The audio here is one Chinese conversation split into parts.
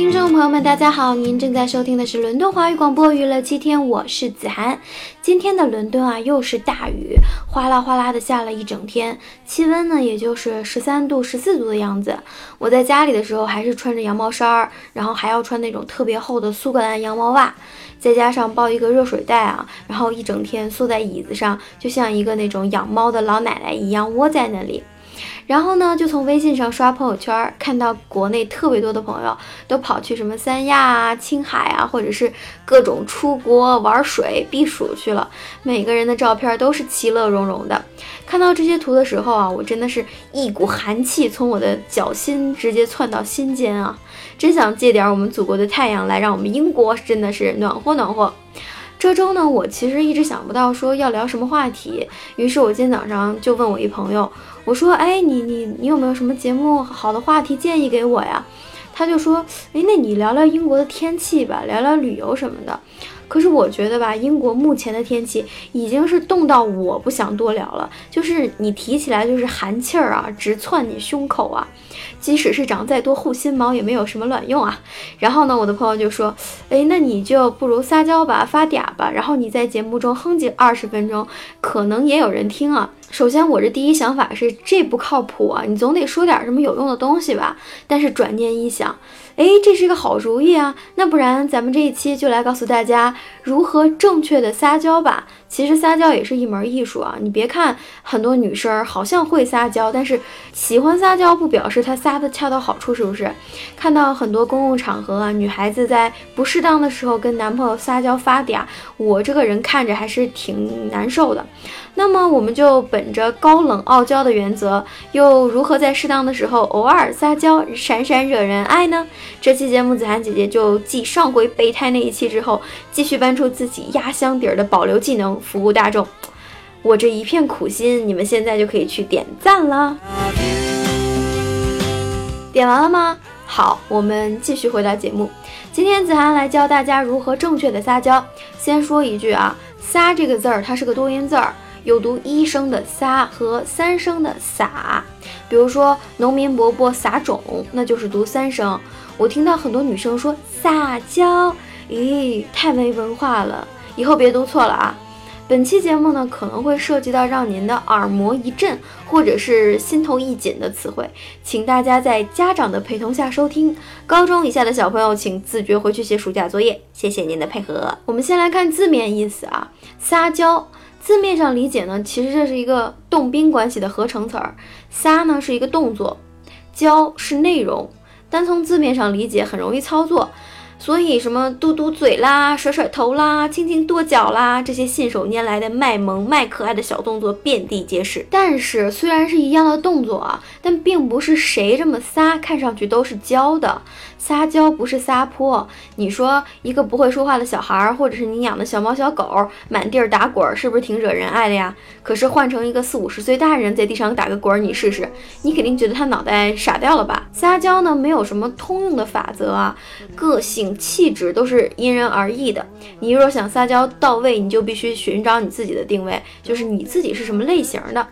听众朋友们，大家好，您正在收听的是伦敦华语广播娱乐七天，我是子涵。今天的伦敦啊，又是大雨，哗啦哗啦的下了一整天，气温呢，也就是十三度、十四度的样子。我在家里的时候还是穿着羊毛衫儿，然后还要穿那种特别厚的苏格兰羊毛袜，再加上抱一个热水袋啊，然后一整天缩在椅子上，就像一个那种养猫的老奶奶一样窝在那里。然后呢，就从微信上刷朋友圈，看到国内特别多的朋友都跑去什么三亚啊、青海啊，或者是各种出国玩水避暑去了。每个人的照片都是其乐融融的。看到这些图的时候啊，我真的是一股寒气从我的脚心直接窜到心间啊！真想借点我们祖国的太阳来，让我们英国真的是暖和暖和。这周呢，我其实一直想不到说要聊什么话题，于是我今天早上就问我一朋友，我说，哎，你你你有没有什么节目好的话题建议给我呀？他就说，哎，那你聊聊英国的天气吧，聊聊旅游什么的。可是我觉得吧，英国目前的天气已经是冻到我不想多聊了，就是你提起来就是寒气儿啊，直窜你胸口啊。即使是长再多护心毛也没有什么卵用啊。然后呢，我的朋友就说：“哎，那你就不如撒娇吧，发嗲吧，然后你在节目中哼唧二十分钟，可能也有人听啊。”首先，我这第一想法是这不靠谱啊，你总得说点什么有用的东西吧。但是转念一想，哎，这是个好主意啊。那不然咱们这一期就来告诉大家如何正确的撒娇吧。其实撒娇也是一门艺术啊！你别看很多女生好像会撒娇，但是喜欢撒娇不表示她撒的恰到好处，是不是？看到很多公共场合啊，女孩子在不适当的时候跟男朋友撒娇发嗲，我这个人看着还是挺难受的。那么我们就本本着高冷傲娇的原则，又如何在适当的时候偶尔撒娇，闪闪惹人爱呢？这期节目子涵姐姐就继上回备胎那一期之后，继续搬出自己压箱底儿的保留技能。服务大众，我这一片苦心，你们现在就可以去点赞了。点完了吗？好，我们继续回到节目。今天子涵来教大家如何正确的撒娇。先说一句啊，撒这个字儿它是个多音字儿，有读一声的撒和三声的撒。比如说农民伯伯撒种，那就是读三声。我听到很多女生说撒娇，咦，太没文化了，以后别读错了啊。本期节目呢，可能会涉及到让您的耳膜一震，或者是心头一紧的词汇，请大家在家长的陪同下收听。高中以下的小朋友，请自觉回去写暑假作业。谢谢您的配合。我们先来看字面意思啊，撒娇，字面上理解呢，其实这是一个动宾关系的合成词儿，撒呢是一个动作，教是内容，单从字面上理解很容易操作。所以，什么嘟嘟嘴啦、甩甩头啦、轻轻跺脚啦，这些信手拈来的卖萌卖可爱的小动作遍地皆是。但是，虽然是一样的动作啊，但并不是谁这么撒看上去都是娇的。撒娇不是撒泼。你说一个不会说话的小孩儿，或者是你养的小猫小狗，满地儿打滚，是不是挺惹人爱的呀？可是换成一个四五十岁大人在地上打个滚，你试试，你肯定觉得他脑袋傻掉了吧？撒娇呢，没有什么通用的法则啊，个性。气质都是因人而异的。你若想撒娇到位，你就必须寻找你自己的定位，就是你自己是什么类型的。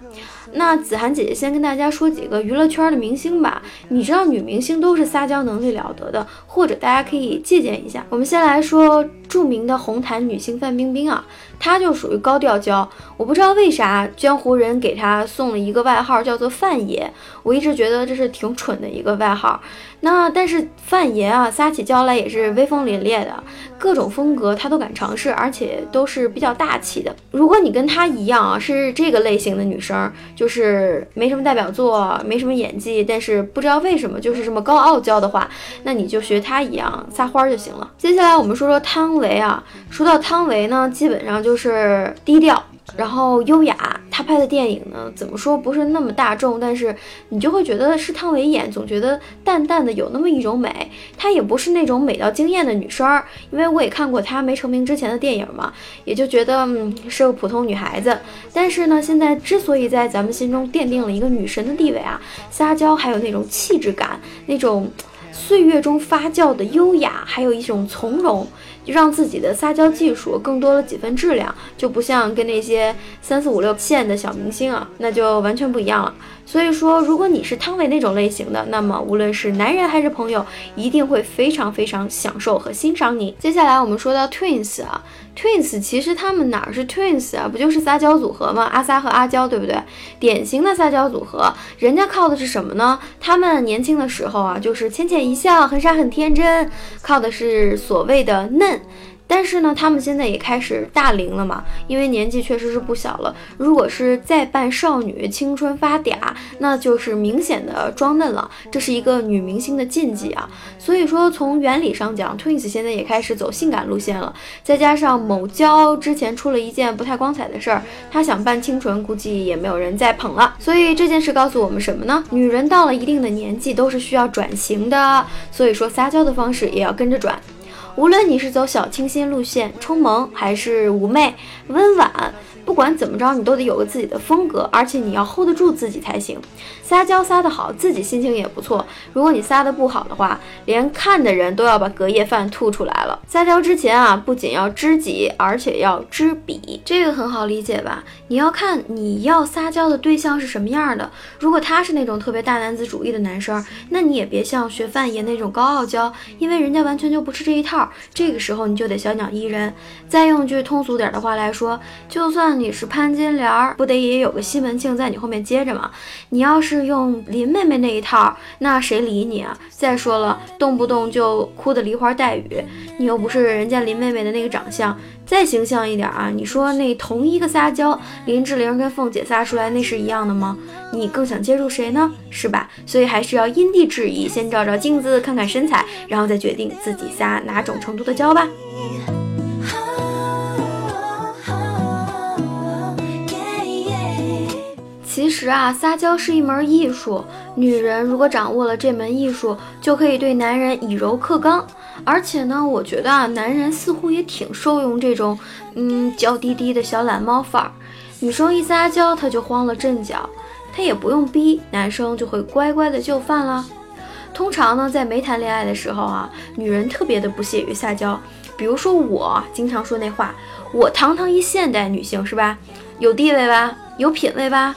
那子涵姐姐先跟大家说几个娱乐圈的明星吧。你知道女明星都是撒娇能力了得的，或者大家可以借鉴一下。我们先来说著名的红毯女星范冰冰啊。她就属于高调娇，我不知道为啥江湖人给她送了一个外号叫做范爷，我一直觉得这是挺蠢的一个外号。那但是范爷啊，撒起娇来也是威风凛冽的，各种风格他都敢尝试，而且都是比较大气的。如果你跟他一样啊，是这个类型的女生，就是没什么代表作，没什么演技，但是不知道为什么就是这么高傲娇的话，那你就学他一样撒欢就行了。接下来我们说说汤唯啊，说到汤唯呢，基本上就。是低调，然后优雅。他拍的电影呢，怎么说不是那么大众，但是你就会觉得是汤唯演，总觉得淡淡的有那么一种美。她也不是那种美到惊艳的女生，因为我也看过她没成名之前的电影嘛，也就觉得嗯是个普通女孩子。但是呢，现在之所以在咱们心中奠定了一个女神的地位啊，撒娇还有那种气质感，那种岁月中发酵的优雅，还有一种从容。让自己的撒娇技术更多了几分质量，就不像跟那些三四五六线的小明星啊，那就完全不一样了。所以说，如果你是汤唯那种类型的，那么无论是男人还是朋友，一定会非常非常享受和欣赏你。接下来我们说到 Twins 啊，Twins 其实他们哪是 Twins 啊？不就是撒娇组合吗？阿撒和阿娇，对不对？典型的撒娇组合，人家靠的是什么呢？他们年轻的时候啊，就是浅浅一笑，很傻很天真，靠的是所谓的嫩。但是呢，他们现在也开始大龄了嘛，因为年纪确实是不小了。如果是再扮少女，青春发嗲，那就是明显的装嫩了，这是一个女明星的禁忌啊。所以说，从原理上讲，Twins 现在也开始走性感路线了。再加上某娇之前出了一件不太光彩的事儿，她想扮清纯，估计也没有人再捧了。所以这件事告诉我们什么呢？女人到了一定的年纪都是需要转型的，所以说撒娇的方式也要跟着转。无论你是走小清新路线，充萌，还是妩媚温婉。不管怎么着，你都得有个自己的风格，而且你要 hold 得住自己才行。撒娇撒得好，自己心情也不错。如果你撒得不好的话，连看的人都要把隔夜饭吐出来了。撒娇之前啊，不仅要知己，而且要知彼，这个很好理解吧？你要看你要撒娇的对象是什么样的。如果他是那种特别大男子主义的男生，那你也别像学范爷那种高傲娇，因为人家完全就不吃这一套。这个时候你就得小鸟依人。再用句通俗点的话来说，就算。你是潘金莲，不得也有个西门庆在你后面接着吗？你要是用林妹妹那一套，那谁理你啊？再说了，动不动就哭的梨花带雨，你又不是人家林妹妹的那个长相，再形象一点啊！你说那同一个撒娇，林志玲跟凤姐撒出来那是一样的吗？你更想接住谁呢？是吧？所以还是要因地制宜，先照照镜子，看看身材，然后再决定自己撒哪种程度的娇吧。其实啊，撒娇是一门艺术。女人如果掌握了这门艺术，就可以对男人以柔克刚。而且呢，我觉得啊，男人似乎也挺受用这种，嗯，娇滴滴的小懒猫范儿。女生一撒娇，他就慌了阵脚，他也不用逼，男生就会乖乖的就范了。通常呢，在没谈恋爱的时候啊，女人特别的不屑于撒娇。比如说我经常说那话，我堂堂一现代女性是吧？有地位吧？有品位吧？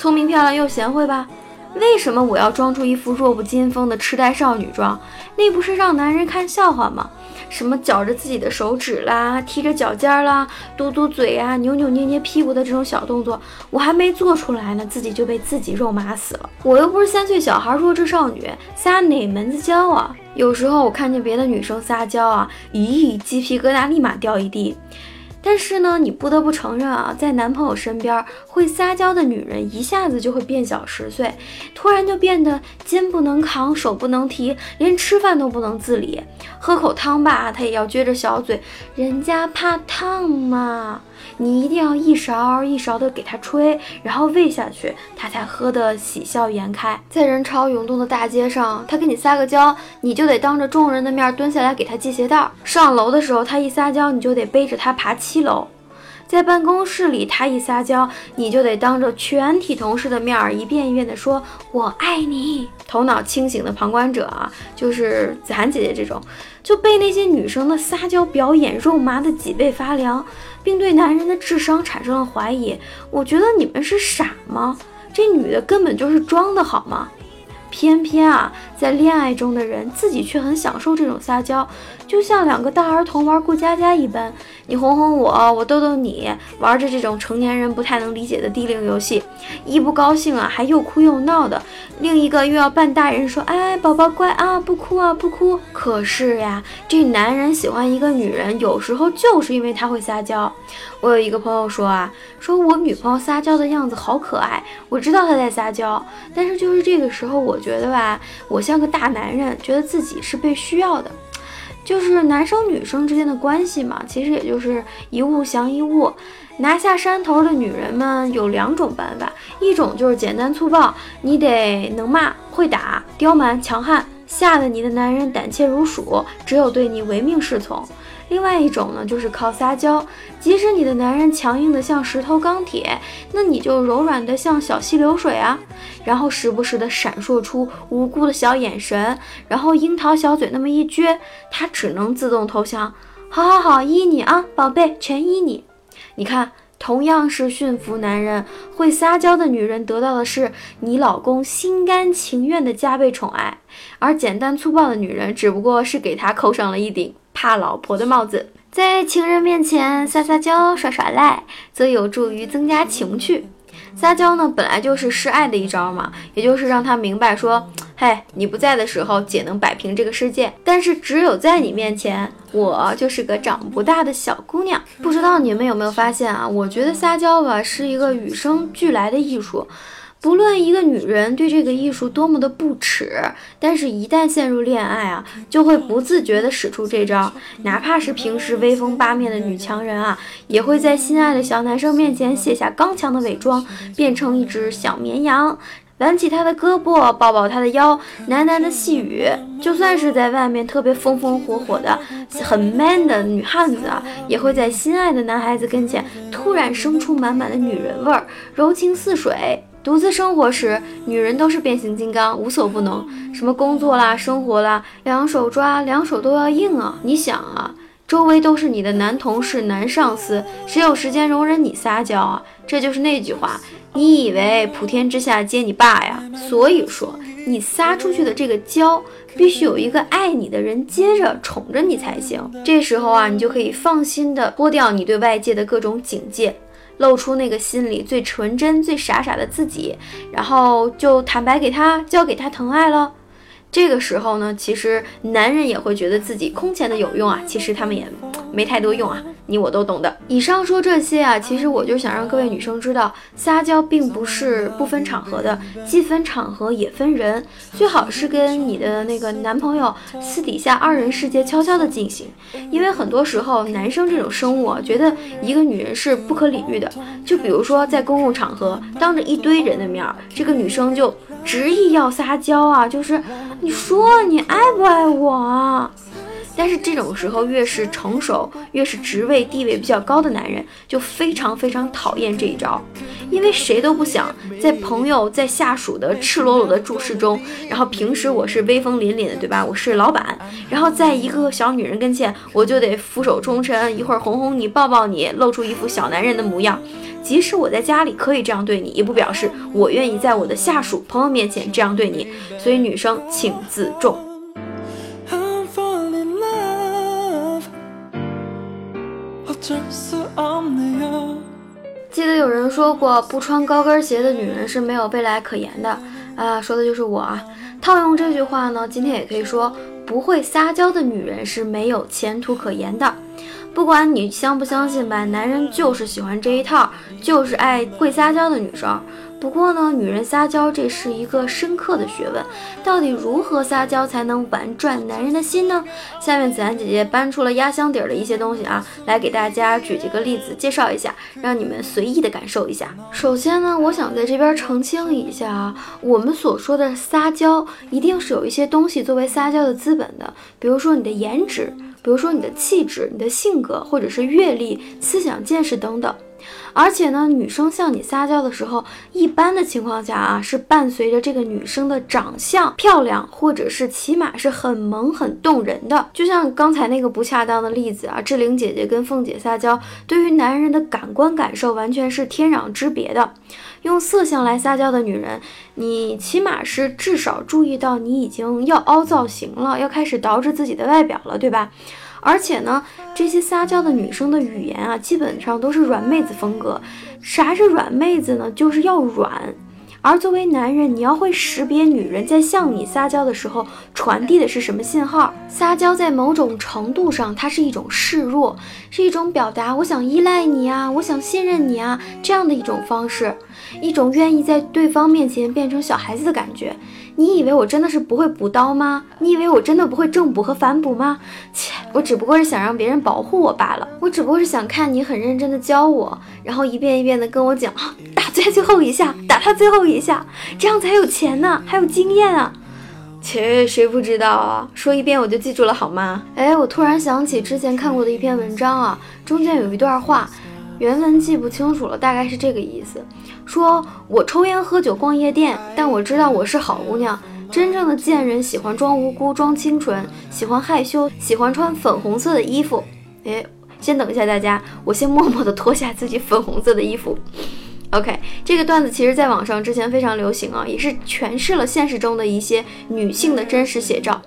聪明漂亮又贤惠吧？为什么我要装出一副弱不禁风的痴呆少女装？那不是让男人看笑话吗？什么绞着自己的手指啦，踢着脚尖啦，嘟嘟嘴呀，扭扭捏捏屁股的这种小动作，我还没做出来呢，自己就被自己肉麻死了。我又不是三岁小孩，弱智少女，撒哪门子娇啊？有时候我看见别的女生撒娇啊，咦，鸡皮疙瘩立马掉一地。但是呢，你不得不承认啊，在男朋友身边会撒娇的女人一下子就会变小十岁，突然就变得肩不能扛，手不能提，连吃饭都不能自理，喝口汤吧，她也要撅着小嘴，人家怕烫嘛。你一定要一勺一勺的给他吹，然后喂下去，他才喝得喜笑颜开。在人潮涌动的大街上，他给你撒个娇，你就得当着众人的面蹲下来给他系鞋带。上楼的时候，他一撒娇，你就得背着他爬七楼。在办公室里，他一撒娇，你就得当着全体同事的面儿一遍一遍地说“我爱你”。头脑清醒的旁观者啊，就是子涵姐姐这种，就被那些女生的撒娇表演肉麻的脊背发凉，并对男人的智商产生了怀疑。我觉得你们是傻吗？这女的根本就是装的，好吗？偏偏啊，在恋爱中的人自己却很享受这种撒娇，就像两个大儿童玩过家家一般，你哄哄我，我逗逗你，玩着这种成年人不太能理解的低龄游戏，一不高兴啊还又哭又闹的，另一个又要扮大人说，哎，宝宝乖啊，不哭啊，不哭。可是呀，这男人喜欢一个女人，有时候就是因为他会撒娇。我有一个朋友说啊，说我女朋友撒娇的样子好可爱，我知道她在撒娇，但是就是这个时候，我觉得吧，我像个大男人，觉得自己是被需要的，就是男生女生之间的关系嘛，其实也就是一物降一物。拿下山头的女人们有两种办法，一种就是简单粗暴，你得能骂会打，刁蛮强悍，吓得你的男人胆怯如鼠，只有对你唯命是从。另外一种呢，就是靠撒娇，即使你的男人强硬的像石头钢铁，那你就柔软的像小溪流水啊，然后时不时的闪烁出无辜的小眼神，然后樱桃小嘴那么一撅，他只能自动投降。好好好，依你啊，宝贝，全依你。你看，同样是驯服男人，会撒娇的女人得到的是你老公心甘情愿的加倍宠爱，而简单粗暴的女人只不过是给他扣上了一顶怕老婆的帽子。在情人面前撒撒娇、耍耍赖，则有助于增加情趣。撒娇呢，本来就是示爱的一招嘛，也就是让他明白说，嘿，你不在的时候，姐能摆平这个世界，但是只有在你面前，我就是个长不大的小姑娘。不知道你们有没有发现啊？我觉得撒娇吧，是一个与生俱来的艺术。不论一个女人对这个艺术多么的不耻，但是一旦陷入恋爱啊，就会不自觉地使出这招。哪怕是平时威风八面的女强人啊，也会在心爱的小男生面前卸下刚强的伪装，变成一只小绵羊，挽起他的胳膊，抱抱他的腰，喃喃的细语。就算是在外面特别风风火火的、很 man 的女汉子啊，也会在心爱的男孩子跟前突然生出满满的女人味儿，柔情似水。独自生活时，女人都是变形金刚，无所不能。什么工作啦、生活啦，两手抓，两手都要硬啊！你想啊，周围都是你的男同事、男上司，谁有时间容忍你撒娇啊？这就是那句话，你以为普天之下皆你爸呀？所以说，你撒出去的这个娇，必须有一个爱你的人接着宠着你才行。这时候啊，你就可以放心的脱掉你对外界的各种警戒。露出那个心里最纯真、最傻傻的自己，然后就坦白给他，交给他疼爱了。这个时候呢，其实男人也会觉得自己空前的有用啊。其实他们也没太多用啊，你我都懂的。以上说这些啊，其实我就想让各位女生知道，撒娇并不是不分场合的，既分场合也分人。最好是跟你的那个男朋友私底下二人世界悄悄的进行，因为很多时候男生这种生物啊，觉得一个女人是不可理喻的。就比如说在公共场合，当着一堆人的面，这个女生就。执意要撒娇啊，就是你说你爱不爱我？但是这种时候，越是成熟、越是职位地位比较高的男人，就非常非常讨厌这一招，因为谁都不想在朋友、在下属的赤裸裸的注视中，然后平时我是威风凛凛的，对吧？我是老板，然后在一个小女人跟前，我就得俯首称臣，一会儿哄哄你、抱抱你，露出一副小男人的模样。即使我在家里可以这样对你，也不表示我愿意在我的下属朋友面前这样对你。所以女生请自重。记得有人说过，不穿高跟鞋的女人是没有未来可言的啊，说的就是我啊。套用这句话呢，今天也可以说，不会撒娇的女人是没有前途可言的。不管你相不相信吧，男人就是喜欢这一套，就是爱会撒娇的女生。不过呢，女人撒娇这是一个深刻的学问，到底如何撒娇才能玩转男人的心呢？下面子安姐姐搬出了压箱底儿的一些东西啊，来给大家举几个例子，介绍一下，让你们随意的感受一下。首先呢，我想在这边澄清一下啊，我们所说的撒娇，一定是有一些东西作为撒娇的资本的，比如说你的颜值。比如说你的气质、你的性格，或者是阅历、思想见识等等。而且呢，女生向你撒娇的时候，一般的情况下啊，是伴随着这个女生的长相漂亮，或者是起码是很萌、很动人的。就像刚才那个不恰当的例子啊，志玲姐姐跟凤姐撒娇，对于男人的感官感受完全是天壤之别的。用色相来撒娇的女人，你起码是至少注意到你已经要凹造型了，要开始捯饬自己的外表了，对吧？而且呢，这些撒娇的女生的语言啊，基本上都是软妹子风格。啥是软妹子呢？就是要软。而作为男人，你要会识别女人在向你撒娇的时候传递的是什么信号。撒娇在某种程度上，它是一种示弱，是一种表达我想依赖你啊，我想信任你啊这样的一种方式，一种愿意在对方面前变成小孩子的感觉。你以为我真的是不会补刀吗？你以为我真的不会正补和反补吗？切，我只不过是想让别人保护我罢了。我只不过是想看你很认真的教我，然后一遍一遍的跟我讲，打最最后一下，打他最后一下，这样才有钱呢，还有经验啊。切，谁不知道啊？说一遍我就记住了好吗？哎，我突然想起之前看过的一篇文章啊，中间有一段话。原文记不清楚了，大概是这个意思：说我抽烟喝酒逛夜店，但我知道我是好姑娘。真正的贱人喜欢装无辜、装清纯，喜欢害羞，喜欢穿粉红色的衣服。哎，先等一下，大家，我先默默地脱下自己粉红色的衣服。OK，这个段子其实在网上之前非常流行啊，也是诠释了现实中的一些女性的真实写照。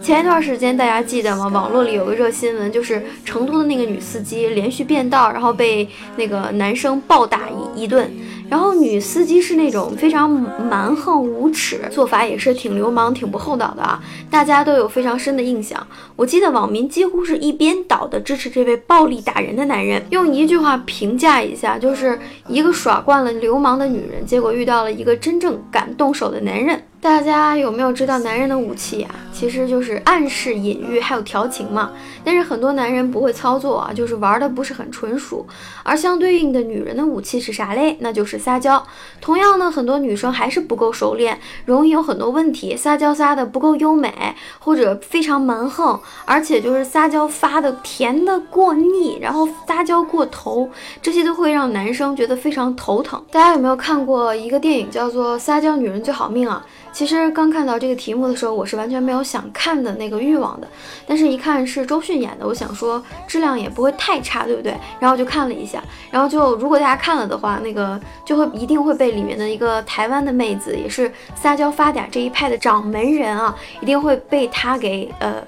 前一段时间大家记得吗？网络里有个热新闻，就是成都的那个女司机连续变道，然后被那个男生暴打一一顿。然后女司机是那种非常蛮横无耻，做法也是挺流氓、挺不厚道的啊，大家都有非常深的印象。我记得网民几乎是一边倒的支持这位暴力打人的男人，用一句话评价一下，就是一个耍惯了流氓的女人，结果遇到了一个真正敢动手的男人。大家有没有知道男人的武器啊？其实就是暗示、隐喻，还有调情嘛。但是很多男人不会操作啊，就是玩的不是很纯熟。而相对应的女人的武器是啥嘞？那就是撒娇。同样呢，很多女生还是不够熟练，容易有很多问题，撒娇撒的不够优美，或者非常蛮横，而且就是撒娇发的甜的过腻，然后撒娇过头，这些都会让男生觉得非常头疼。大家有没有看过一个电影叫做《撒娇女人最好命》啊？其实刚看到这个题目的时候，我是完全没有想看的那个欲望的。但是，一看是周迅演的，我想说质量也不会太差，对不对？然后就看了一下，然后就如果大家看了的话，那个就会一定会被里面的一个台湾的妹子，也是撒娇发嗲这一派的掌门人啊，一定会被她给呃。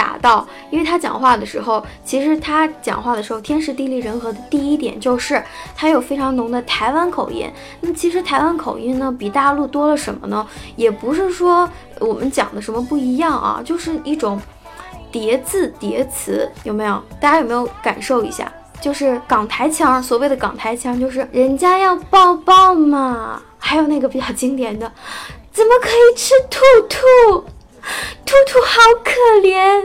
打到，因为他讲话的时候，其实他讲话的时候天时地利人和的第一点就是他有非常浓的台湾口音。那其实台湾口音呢，比大陆多了什么呢？也不是说我们讲的什么不一样啊，就是一种叠字叠词，有没有？大家有没有感受一下？就是港台腔，所谓的港台腔就是人家要抱抱嘛。还有那个比较经典的，怎么可以吃兔兔？兔兔好可怜，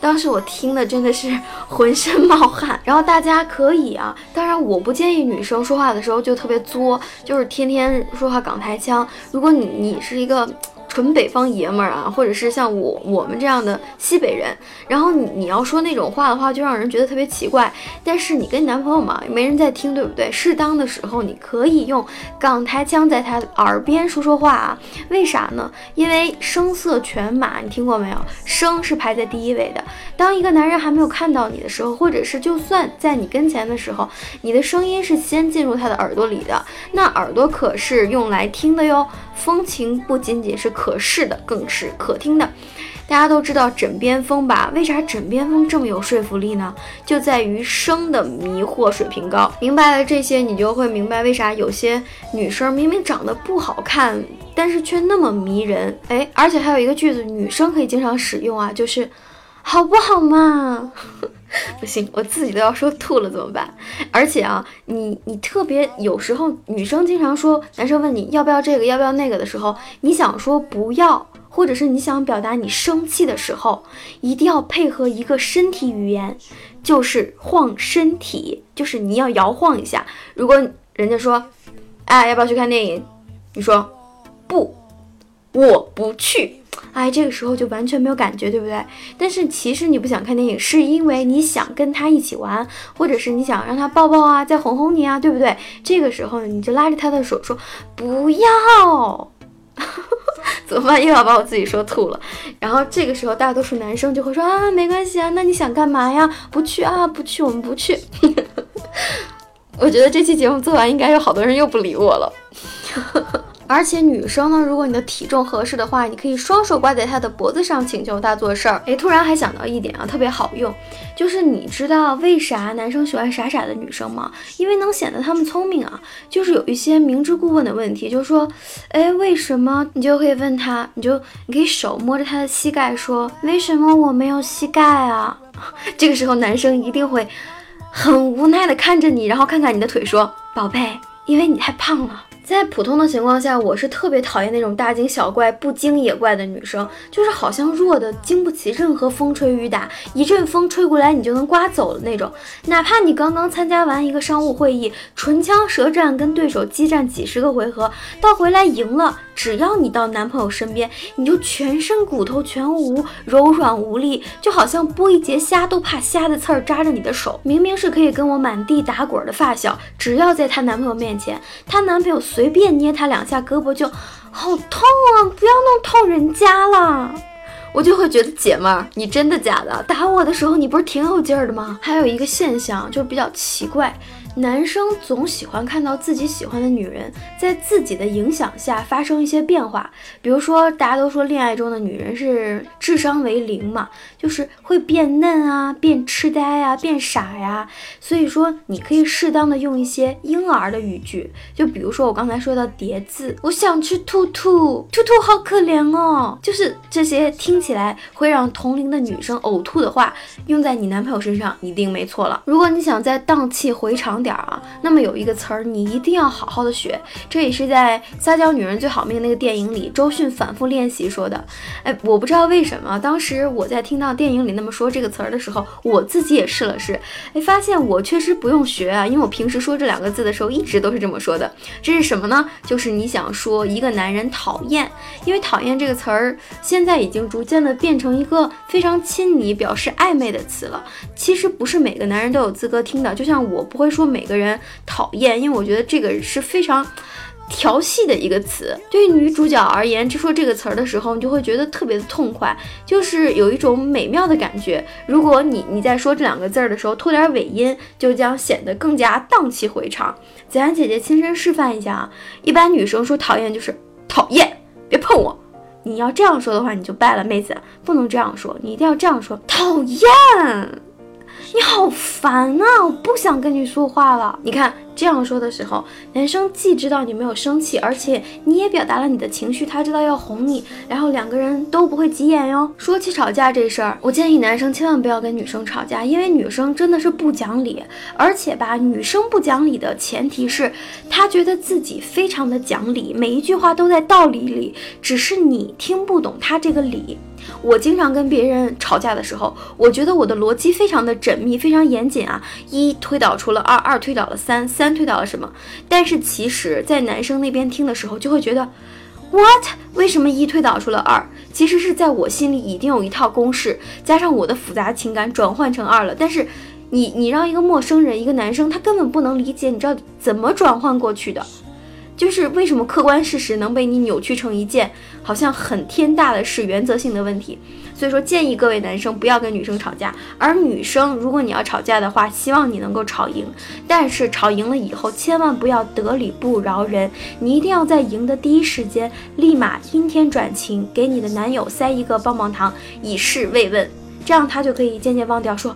当时我听的真的是浑身冒汗。然后大家可以啊，当然我不建议女生说话的时候就特别作，就是天天说话港台腔。如果你你是一个。纯北方爷们儿啊，或者是像我我们这样的西北人，然后你你要说那种话的话，就让人觉得特别奇怪。但是你跟你男朋友嘛，没人在听，对不对？适当的时候你可以用港台腔在他耳边说说话啊。为啥呢？因为声色犬马，你听过没有？声是排在第一位的。当一个男人还没有看到你的时候，或者是就算在你跟前的时候，你的声音是先进入他的耳朵里的。那耳朵可是用来听的哟。风情不仅仅是可可视的，更是可听的。大家都知道枕边风吧？为啥枕边风这么有说服力呢？就在于声的迷惑水平高。明白了这些，你就会明白为啥有些女生明明长得不好看，但是却那么迷人。哎，而且还有一个句子，女生可以经常使用啊，就是好不好嘛？不行，我自己都要说吐了，怎么办？而且啊，你你特别有时候女生经常说，男生问你要不要这个，要不要那个的时候，你想说不要，或者是你想表达你生气的时候，一定要配合一个身体语言，就是晃身体，就是你要摇晃一下。如果人家说，哎，要不要去看电影？你说不，我不去。哎，这个时候就完全没有感觉，对不对？但是其实你不想看电影，是因为你想跟他一起玩，或者是你想让他抱抱啊，再哄哄你啊，对不对？这个时候你就拉着他的手说不要，怎么办？又要把我自己说吐了。然后这个时候大多数男生就会说啊，没关系啊，那你想干嘛呀？不去啊，不去，我们不去。我觉得这期节目做完，应该有好多人又不理我了。而且女生呢，如果你的体重合适的话，你可以双手挂在他的脖子上，请求他做事儿。哎，突然还想到一点啊，特别好用，就是你知道为啥男生喜欢傻傻的女生吗？因为能显得他们聪明啊。就是有一些明知故问的问题，就是说，哎，为什么？你就可以问他，你就你可以手摸着他的膝盖说，为什么我没有膝盖啊？这个时候男生一定会很无奈的看着你，然后看看你的腿说，宝贝，因为你太胖了。在普通的情况下，我是特别讨厌那种大惊小怪、不惊也怪的女生，就是好像弱的经不起任何风吹雨打，一阵风吹过来你就能刮走的那种。哪怕你刚刚参加完一个商务会议，唇枪舌战跟对手激战几十个回合，到回来赢了，只要你到男朋友身边，你就全身骨头全无，柔软无力，就好像剥一节虾都怕虾的刺儿扎着你的手。明明是可以跟我满地打滚的发小，只要在她男朋友面前，她男朋友。随便捏他两下胳膊就好痛啊！不要弄痛人家了。我就会觉得姐们儿，你真的假的？打我的时候你不是挺有劲儿的吗？还有一个现象就是比较奇怪。男生总喜欢看到自己喜欢的女人在自己的影响下发生一些变化，比如说大家都说恋爱中的女人是智商为零嘛，就是会变嫩啊，变痴呆啊，变傻呀。所以说你可以适当的用一些婴儿的语句，就比如说我刚才说的叠字，我想吃兔兔，兔兔好可怜哦，就是这些听起来会让同龄的女生呕吐的话，用在你男朋友身上一定没错了。如果你想在荡气回肠。点啊，那么有一个词儿你一定要好好的学，这也是在《撒娇女人最好命》那个电影里周迅反复练习说的。哎，我不知道为什么，当时我在听到电影里那么说这个词儿的时候，我自己也试了试，哎，发现我确实不用学啊，因为我平时说这两个字的时候一直都是这么说的。这是什么呢？就是你想说一个男人讨厌，因为讨厌这个词儿现在已经逐渐的变成一个非常亲昵、表示暧昧的词了。其实不是每个男人都有资格听的，就像我不会说。每个人讨厌，因为我觉得这个是非常调戏的一个词。对于女主角而言，就说这个词儿的时候，你就会觉得特别的痛快，就是有一种美妙的感觉。如果你你在说这两个字儿的时候拖点尾音，就将显得更加荡气回肠。子安姐姐亲身示范一下啊，一般女生说讨厌就是讨厌，别碰我。你要这样说的话，你就败了，妹子，不能这样说，你一定要这样说，讨厌。你好烦啊！我不想跟你说话了。你看。这样说的时候，男生既知道你没有生气，而且你也表达了你的情绪，他知道要哄你，然后两个人都不会急眼哟。说起吵架这事儿，我建议男生千万不要跟女生吵架，因为女生真的是不讲理，而且吧，女生不讲理的前提是她觉得自己非常的讲理，每一句话都在道理里，只是你听不懂她这个理。我经常跟别人吵架的时候，我觉得我的逻辑非常的缜密，非常严谨啊，一推导出了二，二推导了三，三。推导了什么？但是其实，在男生那边听的时候，就会觉得，what？为什么一推导出了二？其实是在我心里已经有一套公式，加上我的复杂情感转换成二了。但是你，你让一个陌生人，一个男生，他根本不能理解，你知道怎么转换过去的？就是为什么客观事实能被你扭曲成一件好像很天大的事，原则性的问题？所以说，建议各位男生不要跟女生吵架，而女生，如果你要吵架的话，希望你能够吵赢。但是吵赢了以后，千万不要得理不饶人，你一定要在赢的第一时间，立马阴天转晴，给你的男友塞一个棒棒糖，以示慰问，这样他就可以渐渐忘掉，说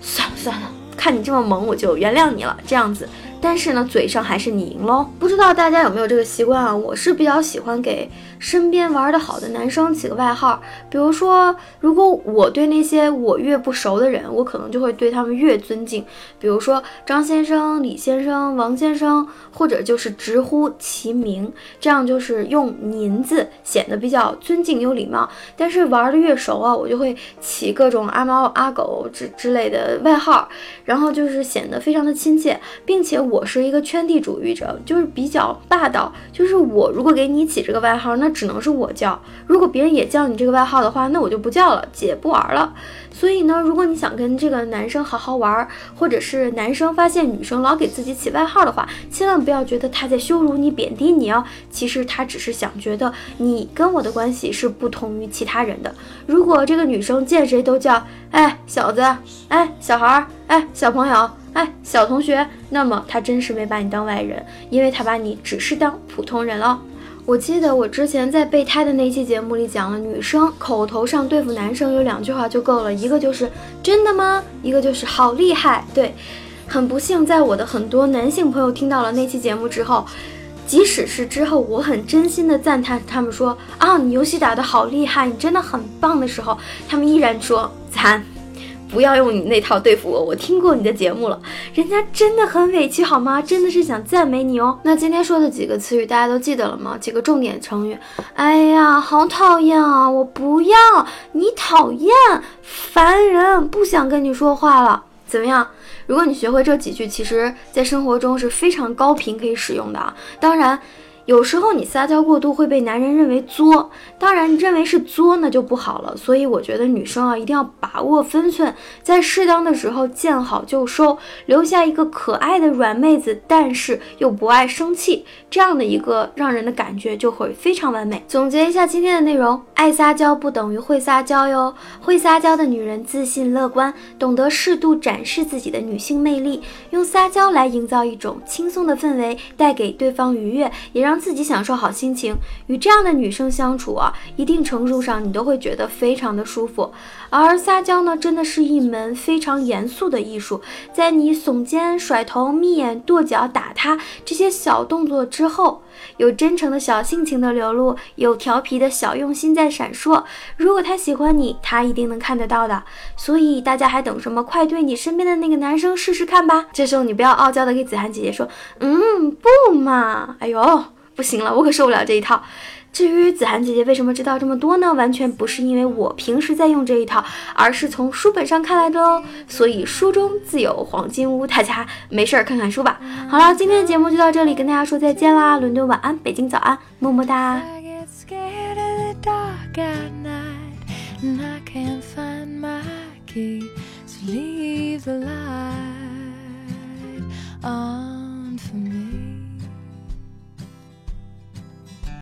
算了算了，看你这么萌，我就原谅你了，这样子。但是呢，嘴上还是你赢喽。不知道大家有没有这个习惯啊？我是比较喜欢给身边玩的好的男生起个外号。比如说，如果我对那些我越不熟的人，我可能就会对他们越尊敬。比如说张先生、李先生、王先生，或者就是直呼其名，这样就是用“您”字，显得比较尊敬有礼貌。但是玩的越熟啊，我就会起各种阿猫阿狗之之类的外号，然后就是显得非常的亲切，并且。我是一个圈地主义者，就是比较霸道。就是我如果给你起这个外号，那只能是我叫。如果别人也叫你这个外号的话，那我就不叫了，姐不玩了。所以呢，如果你想跟这个男生好好玩，或者是男生发现女生老给自己起外号的话，千万不要觉得他在羞辱你、贬低你哦。其实他只是想觉得你跟我的关系是不同于其他人的。如果这个女生见谁都叫哎小子、哎小孩、哎小朋友。哎，小同学，那么他真是没把你当外人，因为他把你只是当普通人了。我记得我之前在备胎的那期节目里讲了，女生口头上对付男生有两句话就够了，一个就是真的吗？一个就是好厉害。对，很不幸，在我的很多男性朋友听到了那期节目之后，即使是之后我很真心的赞叹他们说啊，你游戏打得好厉害，你真的很棒的时候，他们依然说惨。不要用你那套对付我，我听过你的节目了，人家真的很委屈好吗？真的是想赞美你哦。那今天说的几个词语大家都记得了吗？几个重点成语。哎呀，好讨厌啊！我不要你讨厌，烦人，不想跟你说话了。怎么样？如果你学会这几句，其实在生活中是非常高频可以使用的啊。当然。有时候你撒娇过度会被男人认为作，当然认为是作那就不好了。所以我觉得女生啊一定要把握分寸，在适当的时候见好就收，留下一个可爱的软妹子，但是又不爱生气，这样的一个让人的感觉就会非常完美。总结一下今天的内容：爱撒娇不等于会撒娇哟，会撒娇的女人自信乐观，懂得适度展示自己的女性魅力，用撒娇来营造一种轻松的氛围，带给对方愉悦，也让自己享受好心情。与这样的女生相处啊，一定程度上你都会觉得非常的舒服。而撒娇呢，真的是一门非常严肃的艺术，在你耸肩、甩头、眯眼、跺脚、打他这些小动作之后，有真诚的小性情的流露，有调皮的小用心在闪烁。如果他喜欢你，他一定能看得到的。所以大家还等什么？快对你身边的那个男生试试看吧。这时候你不要傲娇的给子涵姐姐说，嗯，不嘛，哎呦。不行了，我可受不了这一套。至于子涵姐姐为什么知道这么多呢？完全不是因为我平时在用这一套，而是从书本上看来的哦。所以书中自有黄金屋，大家没事儿看看书吧。好了，今天的节目就到这里，跟大家说再见啦！伦敦晚安，北京早安，么么哒。